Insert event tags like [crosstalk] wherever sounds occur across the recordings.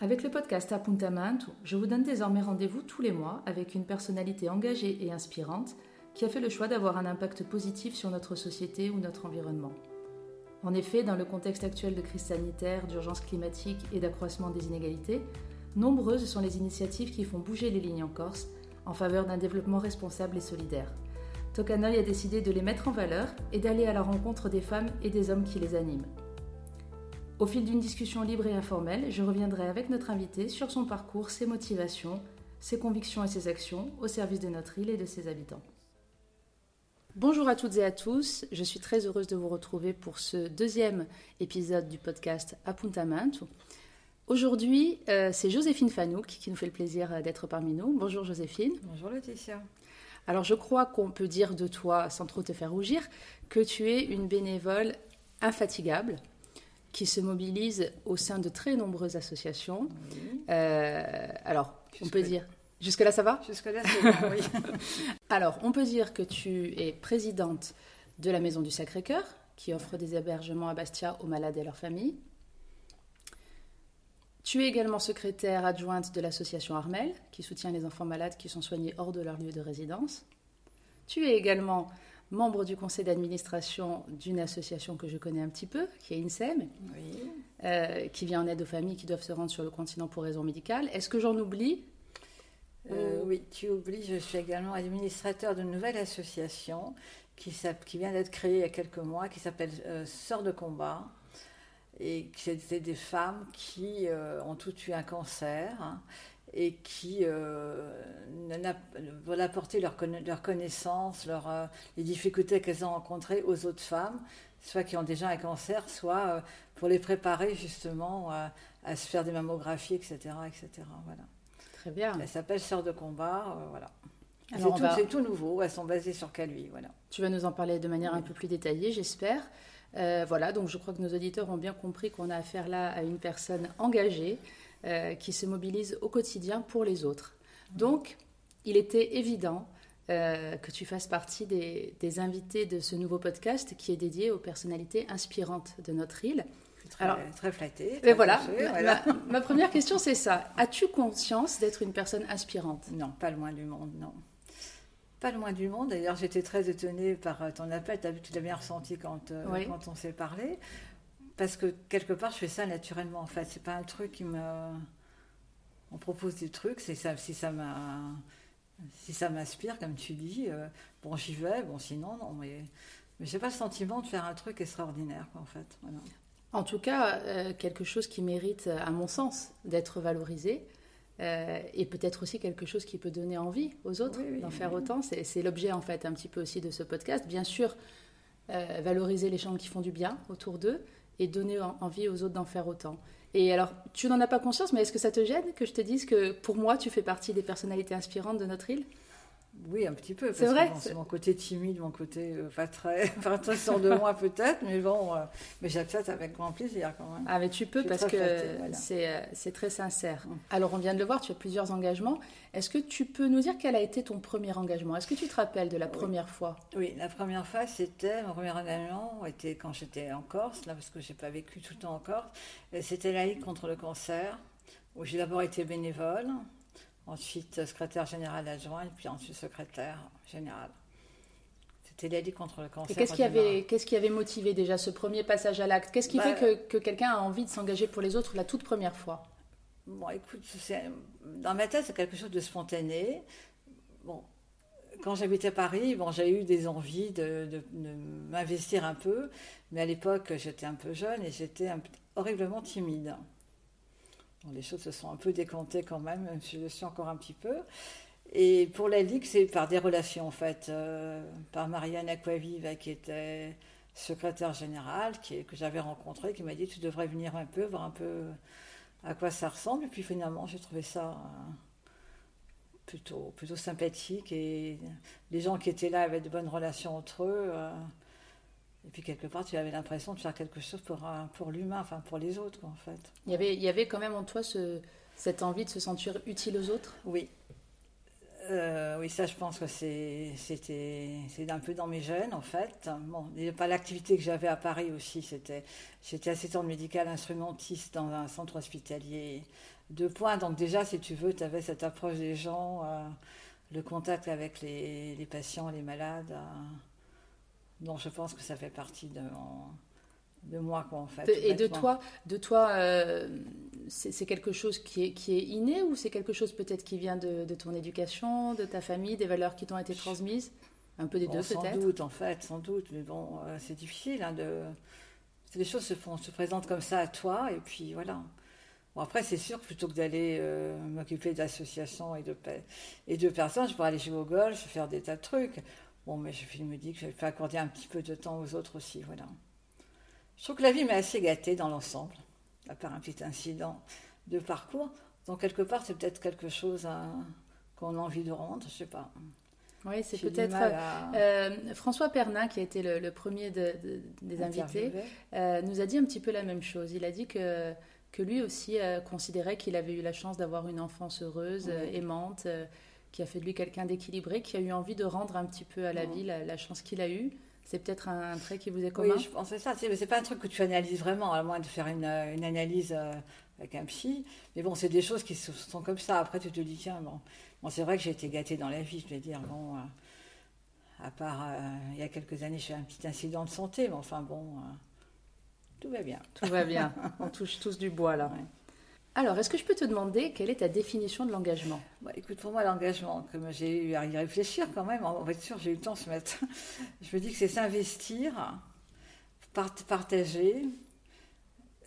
Avec le podcast Appuntamento, je vous donne désormais rendez-vous tous les mois avec une personnalité engagée et inspirante qui a fait le choix d'avoir un impact positif sur notre société ou notre environnement. En effet, dans le contexte actuel de crise sanitaire, d'urgence climatique et d'accroissement des inégalités, nombreuses sont les initiatives qui font bouger les lignes en Corse en faveur d'un développement responsable et solidaire. Tokanoi a décidé de les mettre en valeur et d'aller à la rencontre des femmes et des hommes qui les animent. Au fil d'une discussion libre et informelle, je reviendrai avec notre invité sur son parcours, ses motivations, ses convictions et ses actions au service de notre île et de ses habitants. Bonjour à toutes et à tous, je suis très heureuse de vous retrouver pour ce deuxième épisode du podcast Appuntamento. Aujourd'hui, euh, c'est Joséphine Fanouk qui nous fait le plaisir euh, d'être parmi nous. Bonjour Joséphine. Bonjour Laetitia. Alors je crois qu'on peut dire de toi, sans trop te faire rougir, que tu es une bénévole infatigable qui se mobilise au sein de très nombreuses associations. Euh, alors, on peut dire Jusque-là, ça va? Jusque-là, c'est bon, oui. [laughs] Alors, on peut dire que tu es présidente de la Maison du Sacré-Cœur, qui offre des hébergements à Bastia aux malades et à leurs familles. Tu es également secrétaire adjointe de l'association Armel, qui soutient les enfants malades qui sont soignés hors de leur lieu de résidence. Tu es également membre du conseil d'administration d'une association que je connais un petit peu, qui est INSEM, euh, qui vient en aide aux familles qui doivent se rendre sur le continent pour raisons médicales. Est-ce que j'en oublie? Euh, oui, tu oublies, je suis également administrateur d'une nouvelle association qui, qui vient d'être créée il y a quelques mois, qui s'appelle euh, Sœurs de combat. Et c'est des femmes qui ont toutes eu un cancer hein, et qui veulent apporter leur, leur connaissance, leur, les difficultés qu'elles ont rencontrées aux autres femmes, soit qui ont déjà un cancer, soit pour les préparer justement à se faire des mammographies, etc. etc. Voilà. Très bien. Elle s'appelle Sœur de combat, euh, voilà. C'est tout, nouveau, elles sont basées sur Calvi, voilà. Tu vas nous en parler de manière un peu plus détaillée, j'espère. Euh, voilà, donc je crois que nos auditeurs ont bien compris qu'on a affaire là à une personne engagée euh, qui se mobilise au quotidien pour les autres. Donc, il était évident que tu fasses partie des, des, invités de ce nouveau podcast qui est dédié aux personnalités inspirantes de notre île. Très, Alors, très flattée. Très voilà, Ma, première question, c'est ça. As-tu conscience d'être une personne inspirante? Non, pas le moins du monde, non. Pas le moins du monde. D'ailleurs, j'étais très étonnée par euh, ton appel. Tu l'as bien ressenti quand, euh, quand on s'est parlé. Parce que quelque part, je fais ça naturellement, en fait. C'est pas un truc qui me. On propose des trucs, c'est ça, si ça m'a. Si ça m'inspire, comme tu dis, euh, bon, j'y vais, bon, sinon, non, mais, mais j'ai pas le sentiment de faire un truc extraordinaire, quoi, en fait. Voilà. En tout cas, euh, quelque chose qui mérite, à mon sens, d'être valorisé. Euh, et peut-être aussi quelque chose qui peut donner envie aux autres d'en faire autant. C'est l'objet, en fait, un petit peu aussi de ce podcast. Bien sûr, valoriser les gens qui font du bien autour d'eux et donner envie aux autres d'en faire autant. Et alors, tu n'en as pas conscience, mais est-ce que ça te gêne que je te dise que pour moi, tu fais partie des personnalités inspirantes de notre île? Oui, un petit peu. C'est vrai. c'est mon côté timide, mon côté euh, pas très, [laughs] pas très sûr de moi peut-être, mais bon, euh, mais j'accepte avec grand plaisir quand même. Ah, mais tu peux parce que euh, c'est très sincère. Mm. Alors, on vient de le voir, tu as plusieurs engagements. Est-ce que tu peux nous dire quel a été ton premier engagement? Est-ce que tu te rappelles de la première fois? Oui, la première fois, c'était mon premier engagement, était quand j'étais en Corse, là, parce que j'ai pas vécu tout le temps en Corse. C'était la Ligue contre le cancer, où j'ai d'abord été bénévole ensuite secrétaire général adjoint, et puis ensuite secrétaire général. C'était la contre le cancer. Qu'est-ce qui, avait, qu'est-ce qui avait motivé déjà ce premier passage à l'acte? Qu'est-ce qui bah, fait que, que quelqu'un a envie de s'engager pour les autres la toute première fois? Bon, écoute, dans ma tête, c'est quelque chose de spontané. Bon, quand j'habitais Paris, bon, j'ai eu des envies de, de, m'investir un peu, mais à l'époque, j'étais un peu jeune et j'étais horriblement timide les choses se sont un peu décantées quand même, même si je suis encore un petit peu. Et pour la Ligue, c'est par des relations, en fait, euh, par Marianne Aquaviva, qui était secrétaire générale, qui, que j'avais rencontrée, qui m'a dit Tu devrais venir un peu, voir un peu à quoi ça ressemble. Et puis finalement, j'ai trouvé ça euh, plutôt, plutôt sympathique. Et les gens qui étaient là avaient de bonnes relations entre eux. Euh, et puis quelque part, tu avais l'impression de faire quelque chose pour, pour l'humain, enfin pour les autres, en fait. Il y, avait, il y avait quand même en toi ce, cette envie de se sentir utile aux autres? Oui. Euh, oui, ça, je pense que c'était un peu dans mes gènes, en fait. Bon, pas l'activité que j'avais à Paris aussi. C'était, j'étais assistante médicale instrumentiste dans un centre hospitalier deux points. Donc déjà, si tu veux, tu avais cette approche des gens, le contact avec les, les, patients, les malades. Donc je pense que ça fait partie de, de moi, quoi, en fait. et de toi, de toi c'est quelque chose qui est, qui est inné ou c'est quelque chose peut-être qui vient de, de, ton éducation, de ta famille, des valeurs qui t'ont été transmises? Un peu des deux peut-être? Sans doute, en fait, sans doute. Mais bon, c'est difficile hein, de les choses se, font, se présentent comme ça à toi, et puis voilà. Bon, après, c'est sûr que plutôt que d'aller euh, m'occuper d'associations et de, et de personnes, je pourrais aller jouer au golf, faire des tas de trucs. Bon, mais je me dis que je vais accorder un petit peu de temps aux autres aussi, voilà. Je trouve que la vie m'est assez gâtée dans l'ensemble, à part un petit incident de parcours. Donc, quelque part, c'est peut-être quelque chose hein, qu'on a envie de rendre, je sais pas. Oui, c'est peut-être euh, François Pernin, qui a été le, premier des invités, euh, nous a dit un petit peu la même chose. Il a dit que, que lui aussi euh, considérait qu'il avait eu la chance d'avoir une enfance heureuse, aimante, qui a fait de lui quelqu'un d'équilibré, qui a eu envie de rendre un petit peu à la vie la, chance qu'il a eue. C'est peut-être un, trait qui vous est commun? Oui, je pense que ça. C'est pas un truc que tu analyses vraiment, à moins de faire une, une analyse avec un psy. Mais bon, c'est des choses qui sont comme ça. Après, tu te dis, tiens, bon Bon, c'est vrai que j'ai été gâtée dans la vie, je vais dire. Bon, euh, à part euh, il y a quelques années, j'ai eu un petit incident de santé, mais enfin bon, euh, tout va bien. Tout va bien. [laughs] On touche tous du bois là. Alors, est-ce que je peux te demander quelle est ta définition de l'engagement? Bah, Écoute, pour moi, l'engagement, comme j'ai eu à y réfléchir quand même, en sûr, j'ai eu le temps ce matin, [laughs] je me dis que c'est s'investir, partager,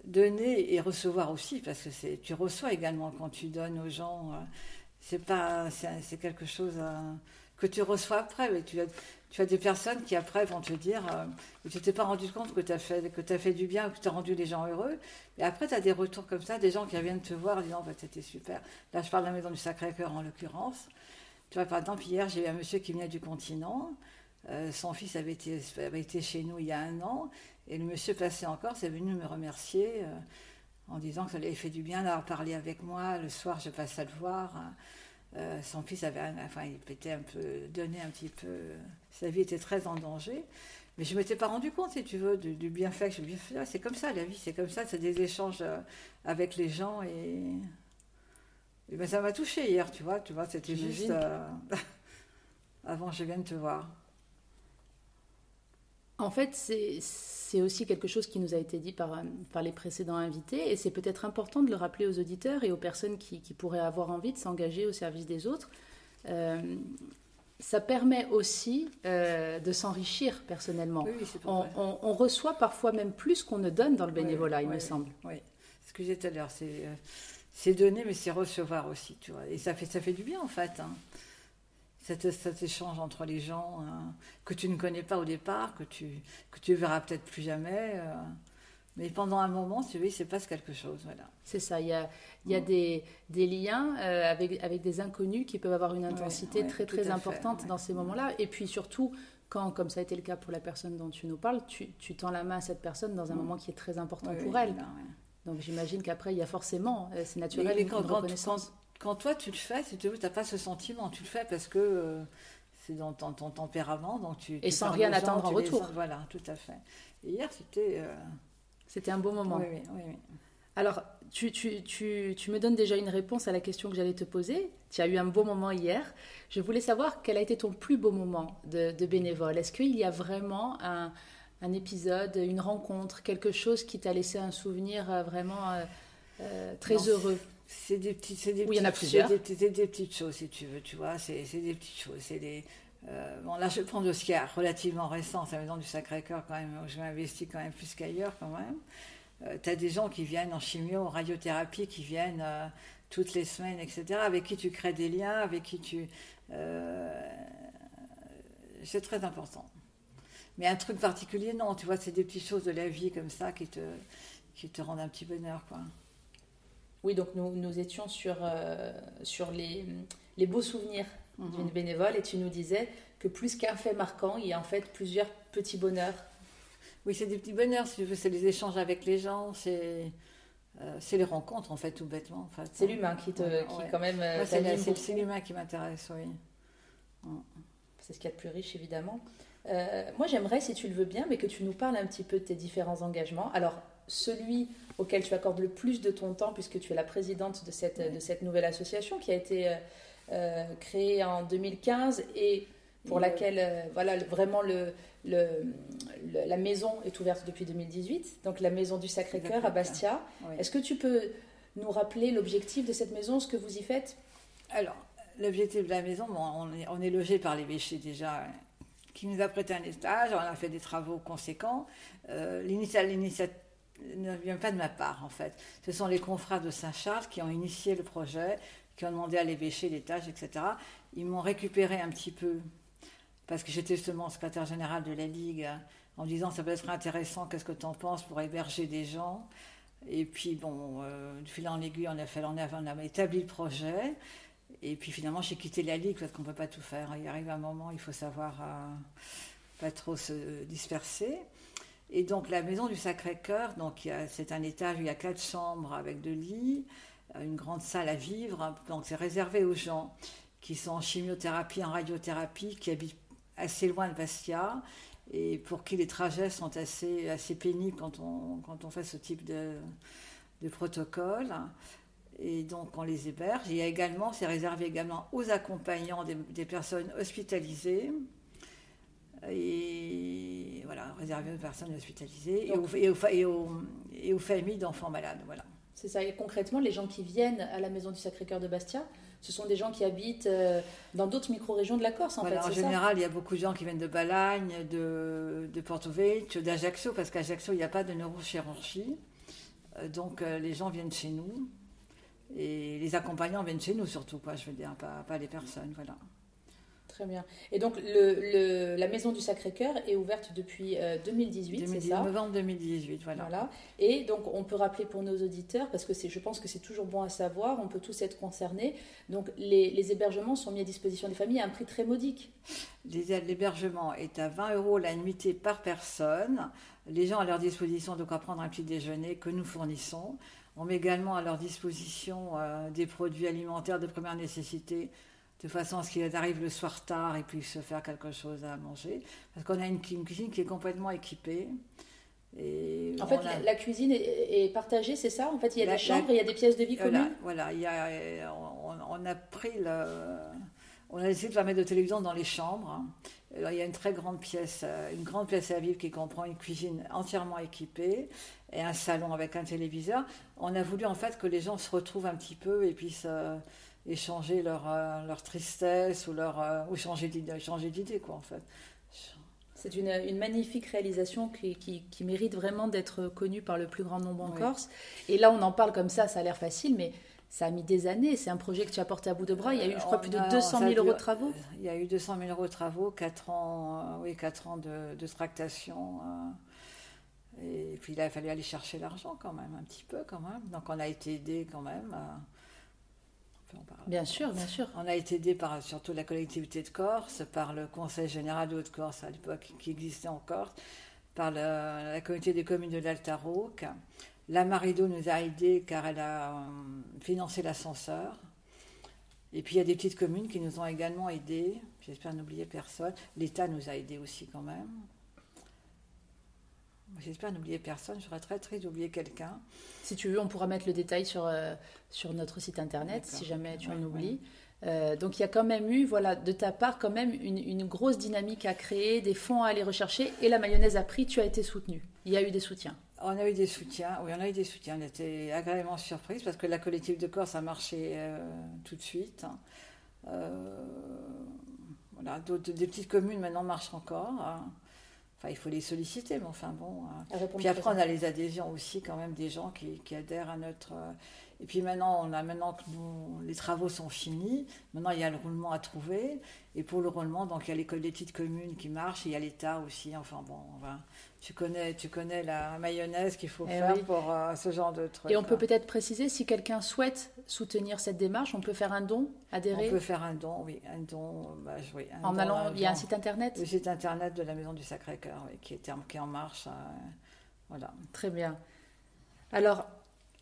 donner et recevoir aussi, parce que tu reçois également quand tu donnes aux gens c'est pas c'est quelque chose euh, que tu reçois après mais tu as, tu as des personnes qui après vont te dire euh, tu t'es pas rendu compte que tu as fait que as fait du bien que tu as rendu les gens heureux. Et après tu as des retours comme ça des gens qui viennent te voir disant bah, c'était super. Là je parle de la maison du Sacré-Cœur en l'occurrence. Tu vois par exemple hier j'ai eu un monsieur qui venait du continent. Euh, son fils avait été, avait été chez nous il y a un an. Et le monsieur passé encore c'est venu me remercier en disant que ça lui avait fait du bien d'avoir parlé avec moi. Le soir, je passe à le voir. Euh, son fils avait, enfin, il était un peu donné un petit peu. Sa vie était très en danger. Mais je ne m'étais pas rendu compte, si tu veux, du, bienfait que je lui fait. C'est comme ça, la vie, c'est comme ça, c'est des échanges euh, avec les gens. Et, ben, ça m'a touché hier, tu vois. Tu vois, c'était juste euh, [laughs] avant je viens de te voir. En fait, c'est aussi quelque chose qui nous a été dit par, par les précédents invités, et c'est peut-être important de le rappeler aux auditeurs et aux personnes qui, pourraient avoir envie de s'engager au service des autres. Euh, ça permet aussi euh, de s'enrichir personnellement. on, reçoit parfois même plus qu'on ne donne dans le bénévolat, il me semble. Oui, ce que j'ai tout à l'heure, euh, c'est donner, mais c'est recevoir aussi, tu vois. Et ça fait, ça fait du bien, en fait. Hein cet, échange entre les gens hein, que tu ne connais pas au départ, que tu que tu verras peut-être plus jamais. Euh, mais pendant un moment, tu vois, il se passe quelque chose. Voilà. C'est ça, il y a, il y a des, des, liens euh, avec, avec des inconnus qui peuvent avoir une intensité très très importante dans ces moments-là. Et puis surtout, quand, comme ça a été le cas pour la personne dont tu nous parles, tu, tu tends la main à cette personne dans un mm. moment qui est très important pour elle. Donc j'imagine qu'après, il y a forcément, euh, c'est naturel, une, reconnaissance quand toi tu le fais, si tu n'as pas ce sentiment. Tu le fais parce que euh, c'est dans ton, tempérament. Donc tu, Et sans rien attendre en retour. voilà, tout à fait. Et hier, c'était. Euh, c'était un beau moment. Oui, oui, oui. Alors, tu, tu, tu, tu, me donnes déjà une réponse à la question que j'allais te poser. Tu as eu un beau moment hier. Je voulais savoir quel a été ton plus beau moment de, de bénévole. Est-ce qu'il y a vraiment un, un, épisode, une rencontre, quelque chose qui t'a laissé un souvenir euh, vraiment très heureux? C'est des petites, c'est des, il y en a plusieurs. Des, des, petites choses, si tu veux, tu vois. C'est, des petites choses. C'est des, euh, bon, là, je prends de ce qui est relativement récent, c'est la maison du Sacré-Cœur, quand même, où je m'investis quand même plus qu'ailleurs, quand même. Euh, tu as des gens qui viennent en chimio, en radiothérapie, qui viennent euh, toutes les semaines, etc., avec qui tu crées des liens, avec qui tu. c'est très important. Mais un truc particulier, non, tu vois, c'est des petites choses de la vie comme ça qui te, qui te rendent un petit bonheur, quoi. Oui, donc nous, nous étions sur, euh, sur les, les, beaux souvenirs mhm. d'une bénévole et tu nous disais que plus qu'un fait marquant, il y a en fait plusieurs petits bonheurs. Oui, c'est des petits bonheurs, si c'est les échanges avec les gens, c'est euh, c'est les rencontres en fait, tout bêtement. En fait. C'est l'humain qui, te, qui quand même. Euh, c'est l'humain qui m'intéresse, oui. C'est ce qu'il y a de plus riche, évidemment. Moi, j'aimerais, si tu le veux bien, mais que tu nous parles un petit peu de tes différents engagements. Alors, celui auquel tu accordes le plus de ton temps, puisque tu es la présidente de cette, de cette nouvelle association qui a été euh, euh, créée en 2015 et pour laquelle euh, voilà, vraiment le, le, la maison est ouverte depuis 2018, donc la maison du Sacré-Cœur à Bastia. Est-ce que tu peux nous rappeler l'objectif de cette maison, ce que vous y faites? Alors, l'objectif de la maison, on, est, on, est, logé par l'évêché déjà, qui nous a prêté un étage, on a fait des travaux conséquents. Euh, L'initiative ne vient pas de ma part, en fait. Ce sont les confrères de Saint-Charles qui ont initié le projet, qui ont demandé à l'évêché l'étage, etc. Ils m'ont récupéré un petit peu, parce que j'étais justement secrétaire général de la Ligue, en disant ça peut être intéressant, qu'est-ce que tu en penses pour héberger des gens Et puis, bon, euh, du fil en aiguille, on a, fait, on, a, on a établi le projet. Et puis finalement, j'ai quitté la Ligue parce qu'on ne peut pas tout faire. Il arrive un moment, il faut savoir euh, pas trop se disperser. Et donc la maison du Sacré-Cœur, c'est un étage où il y a quatre chambres avec deux lits, une grande salle à vivre. Donc c'est réservé aux gens qui sont en chimiothérapie, en radiothérapie, qui habitent assez loin de Bastia et pour qui les trajets sont assez, assez pénibles quand on, quand on fait ce type de, de protocole. Et donc on les héberge. Il y a également, c'est réservé également aux accompagnants des, des personnes hospitalisées et voilà, réservé aux personnes hospitalisées et, aux, et, et, aux, familles d'enfants malades. Voilà. C'est ça. Et concrètement, les gens qui viennent à la maison du Sacré-Cœur de Bastia, ce sont des gens qui habitent euh, dans d'autres micro-régions de la Corse, en fait. En général, il y a beaucoup de gens qui viennent de Balagne, de, de Porto Vecchio, d'Ajaccio, parce qu'Ajaccio, il n'y a pas de neurochirurgie. Euh, donc, euh, les gens viennent chez nous. Et les accompagnants viennent chez nous, surtout, quoi, je veux dire, pas, pas les personnes. Voilà. Très bien. Et donc, le, la Maison du Sacré-Cœur est ouverte depuis 2018, c'est ça Novembre 2018, voilà. voilà. Et donc, on peut rappeler pour nos auditeurs, parce que je pense que c'est toujours bon à savoir, on peut tous être concernés. Donc, les, les, hébergements sont mis à disposition des familles à un prix très modique. L'hébergement est à 20 euros la nuitée par personne. Les gens à leur disposition de quoi prendre un petit déjeuner que nous fournissons. On met également à leur disposition euh, des produits alimentaires de première nécessité de façon à ce qu'il arrive le soir tard et puisse se faire quelque chose à manger. Parce qu'on a une, cuisine qui est complètement équipée. Et en fait, la, cuisine est, partagée, c'est ça? En fait, il y a des chambres et il y a des pièces de vie communes? Voilà, il y a, on, a pris le... On a essayé de mettre de télévision dans les chambres. Alors, il y a une très grande pièce, une grande pièce à vivre qui comprend une cuisine entièrement équipée et un salon avec un téléviseur. On a voulu en fait que les gens se retrouvent un petit peu et puissent échanger leur, euh, leur tristesse ou, leur, euh, ou changer d'idée, quoi, en fait. C'est une, une, magnifique réalisation qui, qui, qui mérite vraiment d'être connue par le plus grand nombre en Corse. Et là, on en parle comme ça, ça a l'air facile, mais ça a mis des années. C'est un projet que tu as porté à bout de bras. Il y a eu, je crois, plus de 200 000 euros de travaux. Il y a eu 200 000 euros de travaux, 4 ans, euh, oui, 4 ans de, de tractation. Et puis là, il fallait aller chercher l'argent quand même, un petit peu quand même. Donc on a été aidé quand même. Bien sûr, bien sûr. On a été aidé par surtout la collectivité de Corse, par le Conseil général de Haute-Corse à l'époque qui existait en Corse, par la communauté des communes de l'Alta La Marido nous a aidés car elle a euh, financé l'ascenseur. Et puis il y a des petites communes qui nous ont également aidés. J'espère n'oublier personne. L'État nous a aidés aussi quand même. J'espère n'oublier personne, je serais très triste d'oublier quelqu'un. Si tu veux, on pourra mettre le détail sur, euh, sur notre site internet, si jamais tu en oublies. Euh, donc il y a quand même eu, voilà, de ta part, quand même une, une, grosse dynamique à créer, des fonds à aller rechercher, et la mayonnaise a pris, tu as été soutenu. Il y a eu des soutiens. On a eu des soutiens, oui, on a eu des soutiens. On était agréablement surprise parce que la collective de Corse a marché euh, tout de suite. voilà, des petites communes maintenant marchent encore. Hein. Enfin, il faut les solliciter, mais enfin bon. Hein. Puis après, on a les adhésions aussi, quand même, des gens qui, qui adhèrent à notre. Et puis maintenant, on a maintenant que les travaux sont finis, maintenant il y a le roulement à trouver. Et pour le roulement, donc il y a l'école des petites communes qui marche, il y a l'État aussi. Enfin bon, tu connais, tu connais la mayonnaise qu'il faut eh faire pour euh, ce genre de trucs. Et on peut peut-être préciser, si quelqu'un souhaite soutenir cette démarche, on peut faire un don, adhérer? On peut faire un don, oui. Un don, bah, en allant, il y a un site internet? Le site internet de la Maison du Sacré-Cœur, qui, est, qui est en marche. Euh, voilà. Très bien. Alors,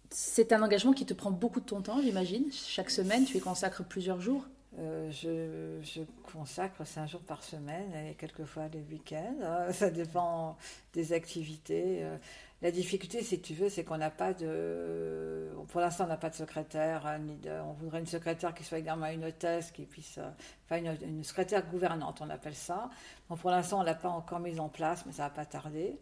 c'est un engagement qui te prend beaucoup de ton temps, j'imagine. Chaque semaine, tu y consacres plusieurs jours euh, je, consacre cinq jours par semaine et quelquefois les week-ends. Hein. Ça dépend des activités. Euh. La difficulté, si tu veux, c'est qu'on n'a pas de. Pour l'instant, on n'a pas de secrétaire. Ni de... On voudrait une secrétaire qui soit également une hôtesse, qui puisse. Euh, enfin, une, secrétaire gouvernante, on appelle ça. Pour l'instant, on ne l'a pas encore mise en place, mais ça va pas tarder.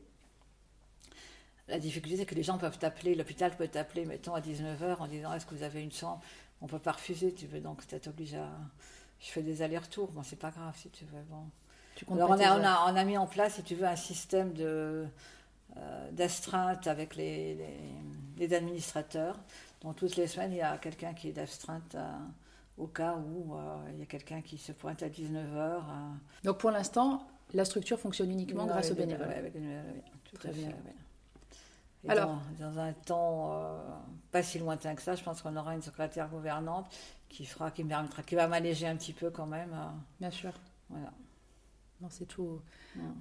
La difficulté, c'est que les gens peuvent t'appeler, l'hôpital peut t'appeler, mettons, à 19h en disant Est-ce que vous avez une chambre? On ne peut pas refuser, tu veux, donc tu obligé à. Je fais des allers-retours, bon, c'est pas grave si tu veux. Bon. Alors, on a, on, a, on a, mis en place, si tu veux, un système de euh, d'astreinte avec les, les, administrateurs. Donc toutes les semaines, il y a quelqu'un qui est d'astreinte euh, au cas où euh, il y a quelqu'un qui se pointe à 19h. Donc pour l'instant, la structure fonctionne uniquement grâce aux bénévoles. Oui, tout Très bien. Alors, dans, un temps pas si lointain que ça, je pense qu'on aura une secrétaire gouvernante qui fera, qui, qui va m'alléger un petit peu quand même. Bien sûr. Voilà. Non, c'est tout.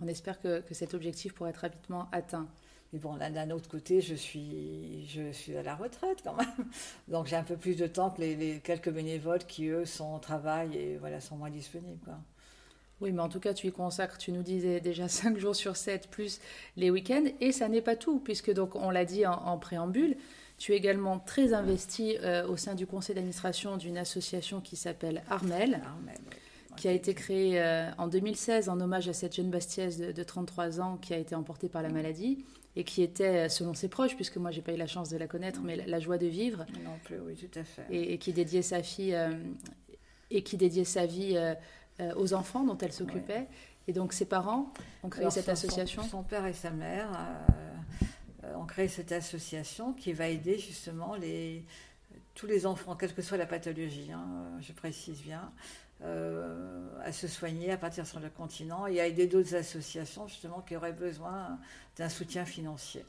On espère que, cet objectif pourra être rapidement atteint. Mais bon, d'un autre côté, je suis, je suis à la retraite quand même. Donc j'ai un peu plus de temps que les, quelques bénévoles qui, eux, sont au travail et voilà, sont moins disponibles. Quoi. Oui, mais en tout cas, tu y consacres, tu nous disais déjà [laughs] 5 jours sur 7, plus les week-ends. Et ça n'est pas tout, puisque, donc, on l'a dit en, préambule, tu es également très investi euh, au sein du conseil d'administration d'une association qui s'appelle Armel. Armel oui qui a été créé euh, en 2016 en hommage à cette jeune Bastiaise de, 33 ans qui a été emportée par la maladie et qui était, euh, selon ses proches, puisque moi j'ai pas eu la chance de la connaître, mais la, joie de vivre. Non plus, oui, tout à fait. Et, qui dédiait sa fille euh, et qui dédiait sa vie aux enfants dont elle s'occupait. Et donc ses parents ont créé cette association. Son, père et sa mère ont créé cette association qui va aider justement les, tous les enfants, quelle que soit la pathologie, hein, je précise bien, euh, à se soigner, à partir sur le continent et à aider d'autres associations justement qui auraient besoin d'un soutien financier.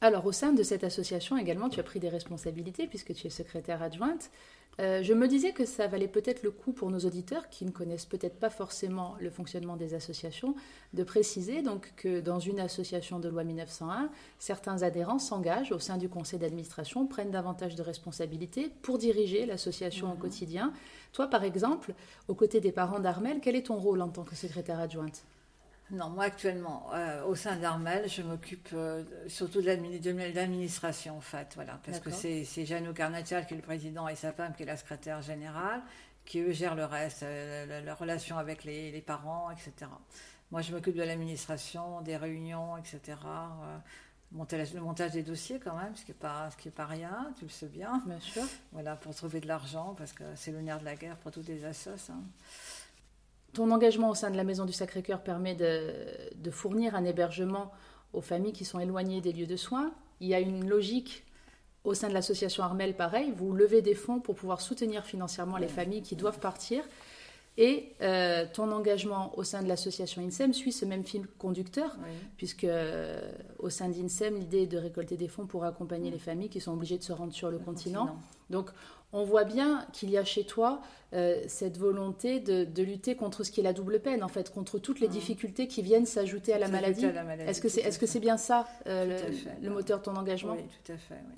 Alors au sein de cette association également, tu as pris des responsabilités puisque tu es secrétaire adjointe. Euh, je me disais que ça valait peut-être le coup pour nos auditeurs qui ne connaissent peut-être pas forcément le fonctionnement des associations de préciser donc que dans une association de loi 1901, certains adhérents s'engagent au sein du conseil d'administration, prennent davantage de responsabilités pour diriger l'association au mhm. quotidien. Toi, par exemple, aux côtés des parents d'Armel, quel est ton rôle en tant que secrétaire adjointe? Non, moi actuellement, euh, au sein d'Armel, je m'occupe euh, surtout de l'administration, en fait, voilà, parce que c'est Jeannot Carnatial qui est le président et sa femme qui est la secrétaire générale, qui eux gèrent le reste, euh, la, relation avec les, parents, etc. Moi, je m'occupe de l'administration, des réunions, etc. le montage des dossiers quand même, ce qui n'est pas, ce qui est pas rien, tu le sais bien. Bien sûr. Voilà, pour trouver de l'argent, parce que c'est le nerf de la guerre pour tous les assos. Hein. Ton engagement au sein de la Maison du Sacré-Cœur permet de, fournir un hébergement aux familles qui sont éloignées des lieux de soins. Il y a une logique au sein de l'association Armel, pareil, vous levez des fonds pour pouvoir soutenir financièrement les familles qui doivent partir. Et euh, ton engagement au sein de l'association INSEM suit ce même fil conducteur, puisque euh, au sein d'INSEM, l'idée est de récolter des fonds pour accompagner les familles qui sont obligées de se rendre sur le, continent. Donc on voit bien qu'il y a chez toi euh, cette volonté de, lutter contre ce qui est la double peine, en fait, contre toutes les mmh. difficultés qui viennent s'ajouter à, la maladie. Est-ce que c'est est -ce c'est bien ça le, le, moteur de ton engagement? Oui, tout à fait. Oui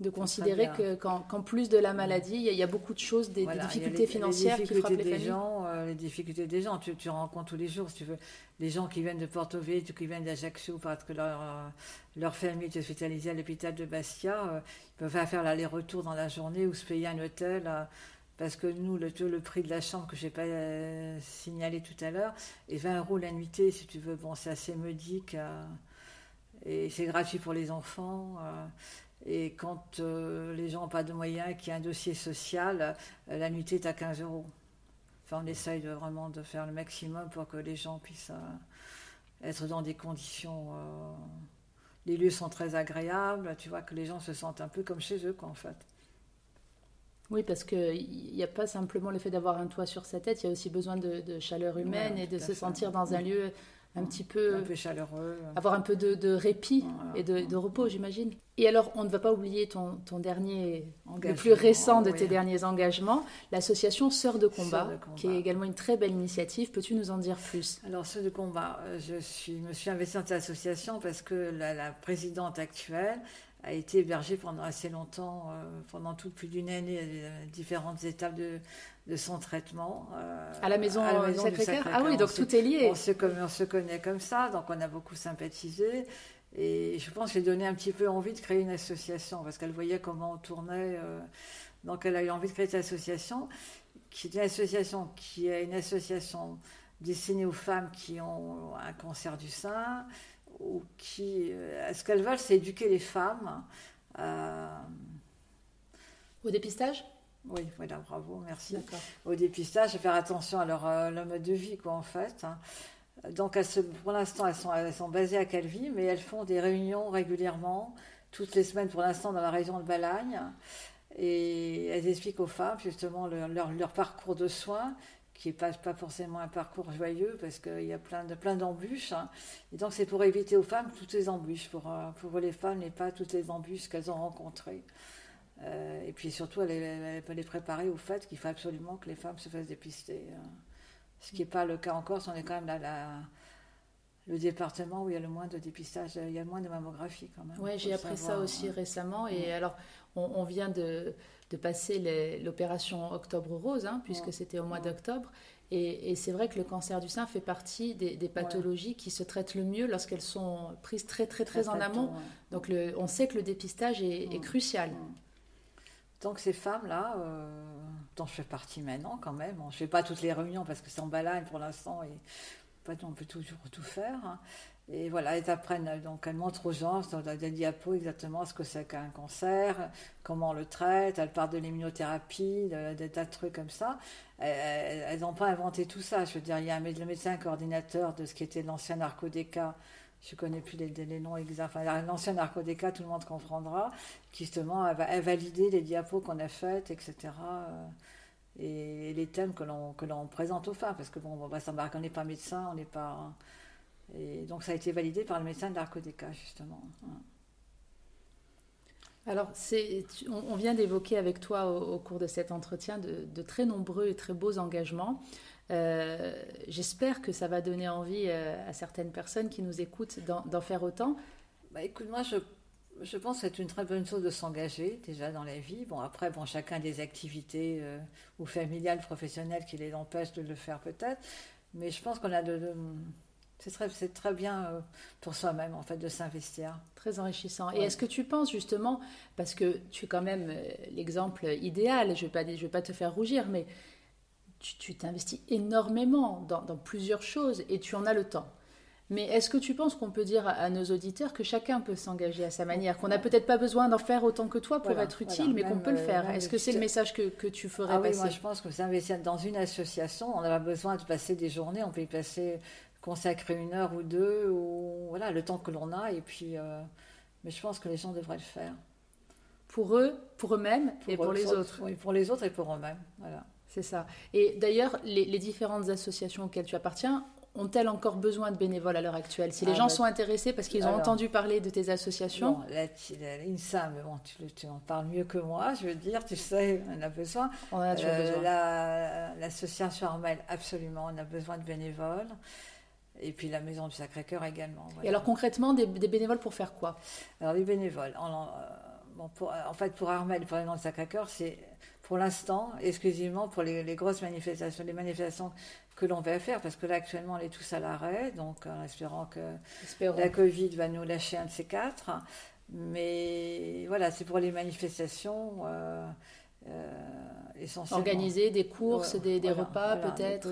de considérer qu'en plus de la maladie, il y, a, beaucoup de choses, des, difficultés financières qui frappent les, familles. Gens, euh, les difficultés des gens, tu, tu rencontres tous les jours, si tu veux, les gens qui viennent de Porto Vecchio, qui viennent d'Ajaccio parce que leur, euh, leur famille est hospitalisée à l'hôpital de Bastia, euh, ils peuvent faire l'aller-retour dans la journée ou se payer un hôtel. parce que nous, le, le prix de la chambre que je n'ai pas signalé tout à l'heure est 20 euros la nuitée, si tu veux. Bon, c'est assez modique. et c'est gratuit pour les enfants. Et quand euh, les gens n'ont pas de moyens, qu'il y a un dossier social, euh, la nuitée est à 15 euros. Enfin, on essaye de, vraiment de faire le maximum pour que les gens puissent euh, être dans des conditions. les lieux sont très agréables, tu vois, que les gens se sentent un peu comme chez eux, quoi, en fait. Oui, parce qu'il n'y a pas simplement le fait d'avoir un toit sur sa tête, il y a aussi besoin de, chaleur humaine et de se sentir dans un lieu un petit peu, un peu chaleureux. Avoir un peu de, répit et de, repos, j'imagine. Et alors, on ne va pas oublier ton, ton dernier, le plus récent de tes derniers engagements, l'association Sœurs de combat, qui est également une très belle initiative. Peux-tu nous en dire plus? Alors, Sœurs de combat, euh, je suis, me suis investie dans cette association parce que la, présidente actuelle a été hébergée pendant assez longtemps, pendant toute plus d'une année, à différentes étapes de, de son traitement. à la maison, à Sacré-Cœur Ah oui, donc tout est lié. On se, on se connaît comme ça, donc on a beaucoup sympathisé. Et je pense que j'ai donné un petit peu envie de créer une association, parce qu'elle voyait comment on tournait. donc elle a eu envie de créer cette association, qui est une association qui est une association destinée aux femmes qui ont un cancer du sein, ou qui. Euh, ce qu'elles veulent, c'est éduquer les femmes. Au dépistage? Oui, voilà, bravo, merci. Au dépistage, à faire attention à leur, euh, leur, mode de vie, quoi, en fait. Hein. Donc, elles se, pour l'instant, elles sont, elles sont basées à Calvi, mais elles font des réunions régulièrement, toutes les semaines pour l'instant, dans la région de Balagne. Et elles expliquent aux femmes, justement, leur, leur, leur parcours de soins qui n'est pas, pas forcément un parcours joyeux parce qu'il y a plein, de, plein d'embûches. Hein. Et donc c'est pour éviter aux femmes toutes les embûches, pour, euh, pour les femmes et pas toutes les embûches qu'elles ont rencontrées. Euh, et puis surtout, elle, peut les préparer au fait qu'il faut absolument que les femmes se fassent dépister. Hein. Ce qui n'est pas le cas encore, on est quand même là, le département où il y a le moins de dépistage, il y a le moins de mammographie quand même. Oui, j'ai appris ça aussi récemment. Et alors, on vient de de passer l'opération Octobre Rose, hein, puisque c'était au mois d'octobre. Et, c'est vrai que le cancer du sein fait partie des, pathologies qui se traitent le mieux lorsqu'elles sont prises très très très en amont. Donc le, on sait que le dépistage est, crucial. Donc ces femmes-là, euh, dont je fais partie maintenant quand même, je ne fais pas toutes les réunions parce que c'est en balade pour l'instant et on peut toujours tout faire. Hein. Et voilà, elles apprennent, donc elles montrent aux gens dans des diapos exactement ce que c'est qu'un cancer, comment on le traite, elles parlent de l'immunothérapie, des tas de trucs comme ça. Elles n'ont pas inventé tout ça. Je veux dire, il y a un, médecin coordinateur de ce qui était l'ancien narcodéca, je ne connais plus les, noms exacts, enfin, l'ancien narcodéca, tout le monde comprendra, qui justement a, validé les diapos qu'on a faites, etc. Euh, et les thèmes que l'on présente aux femmes, parce que bon, on on n'est pas médecin, on n'est pas et donc ça a été validé par le médecin de l'Arcodéca, justement. Alors, on, vient d'évoquer avec toi au, cours de cet entretien de, très nombreux et très beaux engagements. Euh, j'espère que ça va donner envie euh, à certaines personnes qui nous écoutent d'en faire autant. Bah, écoute, moi, je, je pense que c'est une très bonne chose de s'engager déjà dans la vie. Bon, après, bon, chacun a des activités euh, ou familiales, professionnelles qui les empêchent de le faire peut-être. Mais je pense qu'on a de c'est très, très bien pour soi-même, en fait, de s'investir. Très enrichissant. Et est-ce que tu penses, justement, parce que tu es quand même l'exemple idéal, je ne vais, vais, pas te faire rougir, mais tu t'investis énormément dans, plusieurs choses et tu en as le temps. Mais est-ce que tu penses qu'on peut dire à, nos auditeurs que chacun peut s'engager à sa manière, qu'on n'a peut-être pas besoin d'en faire autant que toi pour être utile, mais qu'on peut le faire? Est-ce que c'est le message que, que tu ferais ah oui, Moi, je pense que s'investir dans une association, on n'a pas besoin de passer des journées, on peut y passer consacrer une heure ou deux, ou voilà, le temps que l'on a. Et puis, euh, mais je pense que les gens devraient le faire. Pour eux, pour eux-mêmes et pour les autres. Oui, pour les autres et pour eux-mêmes. Voilà. C'est ça. Et d'ailleurs, les, différentes associations auxquelles tu appartiens ont-elles encore besoin de bénévoles à l'heure actuelle Si les ah, gens bah, sont intéressés parce qu'ils ont entendu parler de tes associations L'INSA, mais bon, tu, en parles mieux que moi, je veux dire, tu sais, on a besoin. On a toujours euh, besoin. L'association Armel, absolument, on a besoin de bénévoles. Et puis la maison du Sacré-Cœur également. Et alors concrètement, des, bénévoles pour faire quoi? Alors les bénévoles, en, euh, bon, pour, en fait pour Armel, pour du Sacré-Cœur, c'est pour l'instant exclusivement pour les, grosses manifestations, les manifestations que l'on va faire, parce que là actuellement on est tous à l'arrêt, donc en espérant que la Covid va nous lâcher un de ces quatre. Mais voilà, c'est pour les manifestations. Euh, euh, Organiser des courses, des, repas peut-être,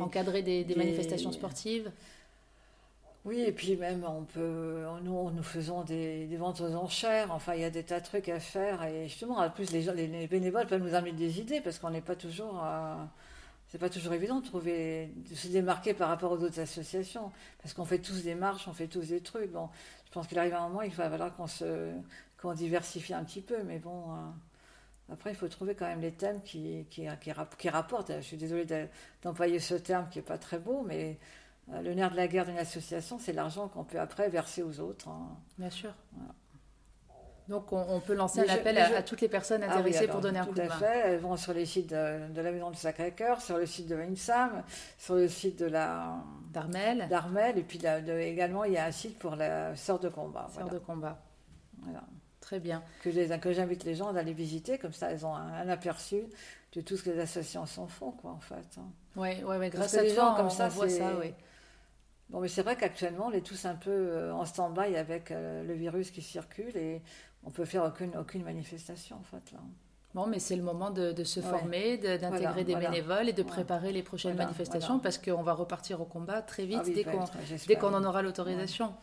encadrer des, manifestations sportives. Oui, et puis même on peut, nous, nous faisons des, ventes aux enchères. Enfin, il y a des tas de trucs à faire. Et justement, en plus, les, les, bénévoles peuvent nous amener des idées parce qu'on n'est pas toujours. c'est pas toujours évident de trouver, de se démarquer par rapport aux autres associations, parce qu'on fait tous des marches, on fait tous des trucs. Bon, je pense qu'il arrive un moment, il va falloir qu'on se, qu'on diversifie un petit peu, mais bon. Après, il faut trouver quand même les thèmes qui, qui, qui, rapportent. Je suis désolée d'employer ce terme qui n'est pas très beau, mais euh, le nerf de la guerre d'une association, c'est l'argent qu'on peut après verser aux autres. Hein. Bien sûr. Donc on, peut lancer un appel à, toutes les personnes ah intéressées pour donner un coup de main. Tout à fait. Elles vont sur les sites de, la Maison du Sacré-Cœur, sur le site de INSAM, sur le site de la d'Armel. D'Armel, et puis également il y a un site pour la sœur de combat. Sœur de combat. Voilà. Très bien. Que, j'invite les gens d'aller visiter, comme ça elles ont un, aperçu de tout ce que les associations font, quoi, en fait. Oui, hein. ouais, ouais, grâce à les gens, comme ça, voit ça, oui. Bon, mais c'est vrai qu'actuellement, on est tous un peu euh, en stand-by avec euh, le virus qui circule et on peut faire aucune, aucune manifestation, en fait, là. Bon, mais c'est le moment de, se former, d'intégrer des bénévoles et de préparer les prochaines manifestations parce qu'on va repartir au combat très vite ah dès qu'on en aura l'autorisation.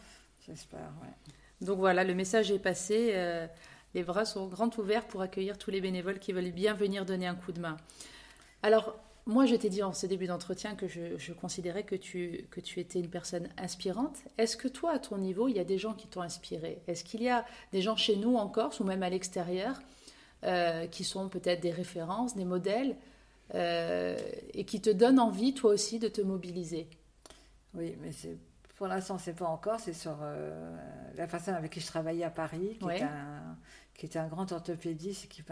J'espère, oui. Donc voilà, le message est passé. Euh, les bras sont grands ouverts pour accueillir tous les bénévoles qui veulent bien venir donner un coup de main. Alors, moi, je t'ai dit en ce début d'entretien que je, considérais que tu, que tu étais une personne inspirante. Est-ce que toi, à ton niveau, il y a des gens qui t'ont inspiré? Est-ce qu'il y a des gens chez nous en Corse ou même à l'extérieur euh, qui sont peut-être des références, des modèles euh, et qui te donnent envie, toi aussi, de te mobiliser? Oui, mais c'est pour l'instant, c'est pas encore. C'est sur euh, la personne avec qui je travaillais à Paris, qui, était, un, qui était un grand orthopédiste. Qui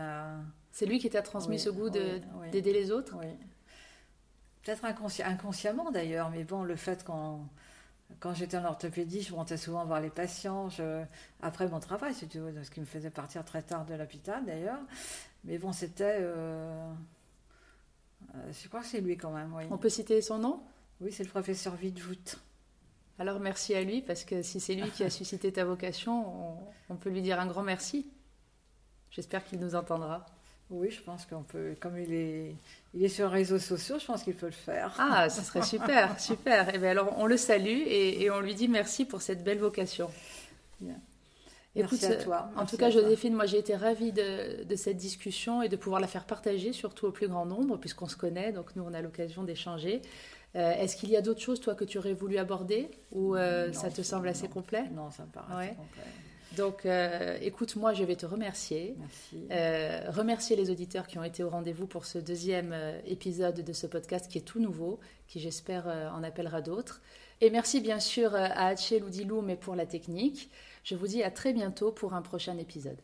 C'est lui qui t'a transmis ce goût d'aider les autres? Oui. Peut-être inconsciemment d'ailleurs, mais bon, le fait qu'on. Quand j'étais en orthopédie, je montais souvent voir les patients, après mon travail, c'est ce qui me faisait partir très tard de l'hôpital d'ailleurs. Mais bon, c'était. Euh, euh, je crois que c'est lui quand même, oui. On peut citer son nom? Oui, c'est le professeur Vidvout. Alors merci à lui, parce que si c'est lui qui a [laughs] suscité ta vocation, on, peut lui dire un grand merci. J'espère qu'il nous entendra. Oui, je pense qu'on peut, comme il est, il est sur les réseaux sociaux, je pense qu'il peut le faire. Ah, ce serait super, [laughs] super. Et eh bien alors, on le salue et, on lui dit merci pour cette belle vocation. Bien. Merci à toi. en tout cas, Joséphine, moi j'ai été ravie de, de, cette discussion et de pouvoir la faire partager, surtout au plus grand nombre, puisqu'on se connaît, donc nous on a l'occasion d'échanger. Euh, est-ce qu'il y a d'autres choses, toi, que tu aurais voulu aborder ou euh, ça te semble assez complet? Non, ça me paraît assez complet. Donc, euh, écoute, moi, je vais te remercier. Merci. remercier les auditeurs qui ont été au rendez-vous pour ce deuxième épisode de ce podcast qui est tout nouveau, qui j'espère en appellera d'autres. Et merci bien sûr à Loudilou, mais pour la technique. Je vous dis à très bientôt pour un prochain épisode.